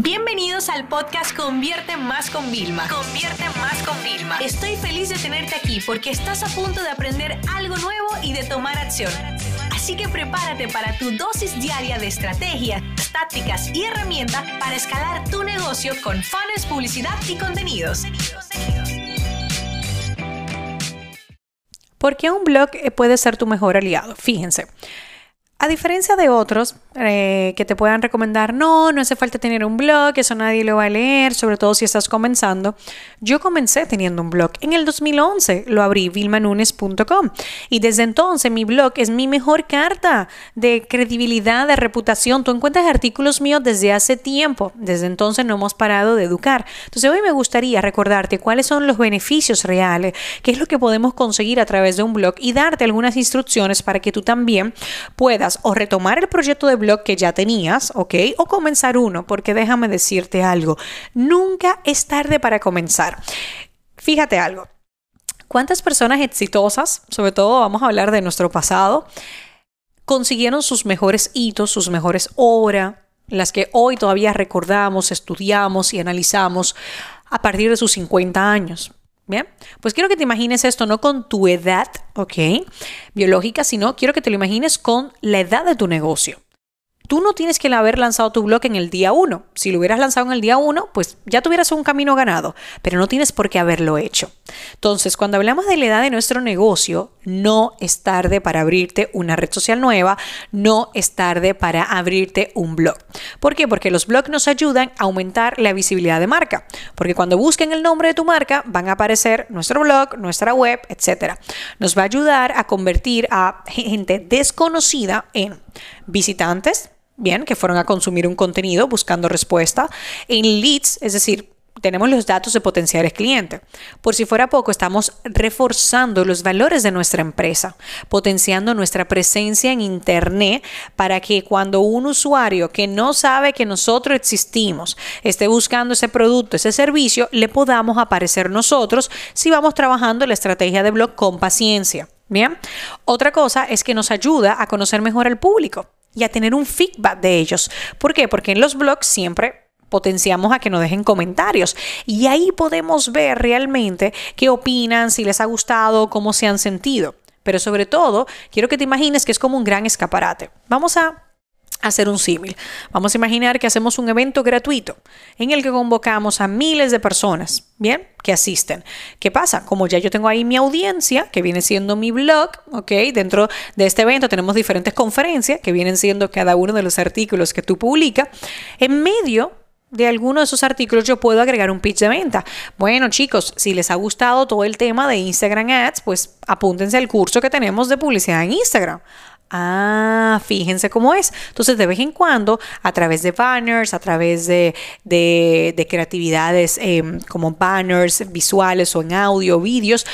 Bienvenidos al podcast Convierte Más con Vilma. Convierte Más con Vilma. Estoy feliz de tenerte aquí porque estás a punto de aprender algo nuevo y de tomar acción. Así que prepárate para tu dosis diaria de estrategias, tácticas y herramientas para escalar tu negocio con fans, publicidad y contenidos. ¿Por qué un blog puede ser tu mejor aliado? Fíjense. A diferencia de otros eh, que te puedan recomendar, no, no hace falta tener un blog, eso nadie lo va a leer, sobre todo si estás comenzando. Yo comencé teniendo un blog. En el 2011 lo abrí, vilmanunes.com. Y desde entonces mi blog es mi mejor carta de credibilidad, de reputación. Tú encuentras artículos míos desde hace tiempo. Desde entonces no hemos parado de educar. Entonces hoy me gustaría recordarte cuáles son los beneficios reales, qué es lo que podemos conseguir a través de un blog y darte algunas instrucciones para que tú también puedas o retomar el proyecto de blog que ya tenías, ¿ok? O comenzar uno, porque déjame decirte algo, nunca es tarde para comenzar. Fíjate algo, ¿cuántas personas exitosas, sobre todo vamos a hablar de nuestro pasado, consiguieron sus mejores hitos, sus mejores obras, las que hoy todavía recordamos, estudiamos y analizamos a partir de sus 50 años? Bien, pues quiero que te imagines esto no con tu edad, ¿ok? Biológica, sino quiero que te lo imagines con la edad de tu negocio. Tú no tienes que haber lanzado tu blog en el día 1. Si lo hubieras lanzado en el día 1, pues ya tuvieras un camino ganado, pero no tienes por qué haberlo hecho. Entonces, cuando hablamos de la edad de nuestro negocio, no es tarde para abrirte una red social nueva, no es tarde para abrirte un blog. ¿Por qué? Porque los blogs nos ayudan a aumentar la visibilidad de marca. Porque cuando busquen el nombre de tu marca, van a aparecer nuestro blog, nuestra web, etc. Nos va a ayudar a convertir a gente desconocida en visitantes, bien, que fueron a consumir un contenido buscando respuesta, en leads, es decir, tenemos los datos de potenciales clientes. Por si fuera poco, estamos reforzando los valores de nuestra empresa, potenciando nuestra presencia en Internet para que cuando un usuario que no sabe que nosotros existimos esté buscando ese producto, ese servicio, le podamos aparecer nosotros si vamos trabajando la estrategia de blog con paciencia. Bien, otra cosa es que nos ayuda a conocer mejor al público y a tener un feedback de ellos. ¿Por qué? Porque en los blogs siempre potenciamos a que nos dejen comentarios y ahí podemos ver realmente qué opinan, si les ha gustado, cómo se han sentido. Pero sobre todo, quiero que te imagines que es como un gran escaparate. Vamos a hacer un símil. Vamos a imaginar que hacemos un evento gratuito en el que convocamos a miles de personas, ¿bien? Que asisten. ¿Qué pasa? Como ya yo tengo ahí mi audiencia, que viene siendo mi blog, ¿ok? Dentro de este evento tenemos diferentes conferencias, que vienen siendo cada uno de los artículos que tú publicas. En medio de alguno de esos artículos yo puedo agregar un pitch de venta. Bueno, chicos, si les ha gustado todo el tema de Instagram Ads, pues apúntense al curso que tenemos de publicidad en Instagram. Ah, fíjense cómo es. Entonces, de vez en cuando, a través de banners, a través de, creatividades em, como banners visuales o en audio, vídeos,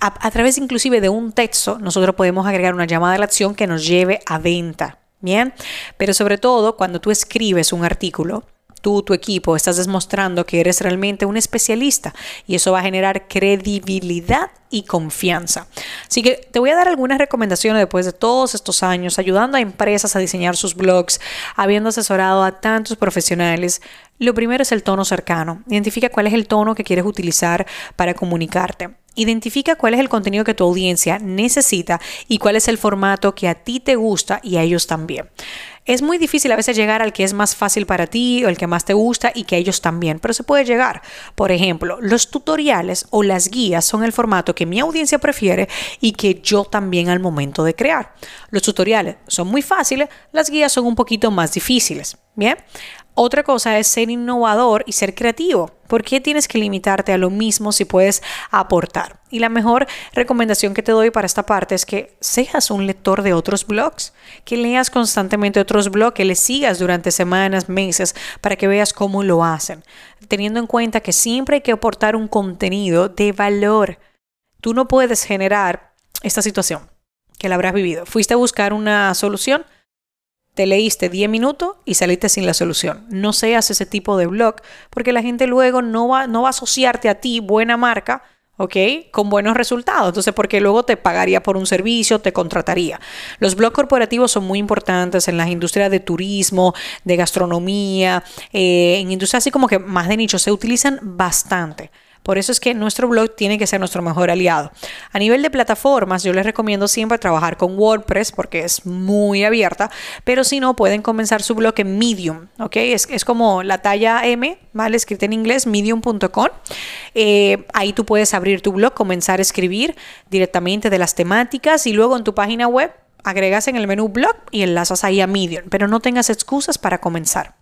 a, a través inclusive de un texto, nosotros podemos agregar una llamada a la acción que nos lleve a venta. Bien, pero sobre todo cuando tú escribes un artículo, tú, tu equipo, estás demostrando que eres realmente un especialista y eso va a generar credibilidad y confianza. Así que te voy a dar algunas recomendaciones después de todos estos años ayudando a empresas a diseñar sus blogs, habiendo asesorado a tantos profesionales. Lo primero es el tono cercano. Identifica cuál es el tono que quieres utilizar para comunicarte. Identifica cuál es el contenido que tu audiencia necesita y cuál es el formato que a ti te gusta y a ellos también. Es muy difícil a veces llegar al que es más fácil para ti o el que más te gusta y que ellos también, pero se puede llegar. Por ejemplo, los tutoriales o las guías son el formato que mi audiencia prefiere y que yo también al momento de crear. Los tutoriales son muy fáciles, las guías son un poquito más difíciles. Bien, otra cosa es ser innovador y ser creativo. ¿Por qué tienes que limitarte a lo mismo si puedes aportar? Y la mejor recomendación que te doy para esta parte es que seas un lector de otros blogs, que leas constantemente otros blogs, que les sigas durante semanas, meses, para que veas cómo lo hacen, teniendo en cuenta que siempre hay que aportar un contenido de valor. Tú no puedes generar esta situación que la habrás vivido. Fuiste a buscar una solución, te leíste 10 minutos y saliste sin la solución. No seas ese tipo de blog porque la gente luego no va, no va a asociarte a ti, buena marca, ¿ok? Con buenos resultados. Entonces, porque luego te pagaría por un servicio, te contrataría. Los blogs corporativos son muy importantes en las industrias de turismo, de gastronomía, eh, en industrias así como que más de nicho, se utilizan bastante. Por eso es que nuestro blog tiene que ser nuestro mejor aliado. A nivel de plataformas, yo les recomiendo siempre trabajar con WordPress porque es muy abierta, pero si no, pueden comenzar su blog en Medium, ¿ok? Es, es como la talla M, ¿vale? Escrita en inglés, medium.com. Eh, ahí tú puedes abrir tu blog, comenzar a escribir directamente de las temáticas y luego en tu página web agregas en el menú blog y enlazas ahí a Medium, pero no tengas excusas para comenzar.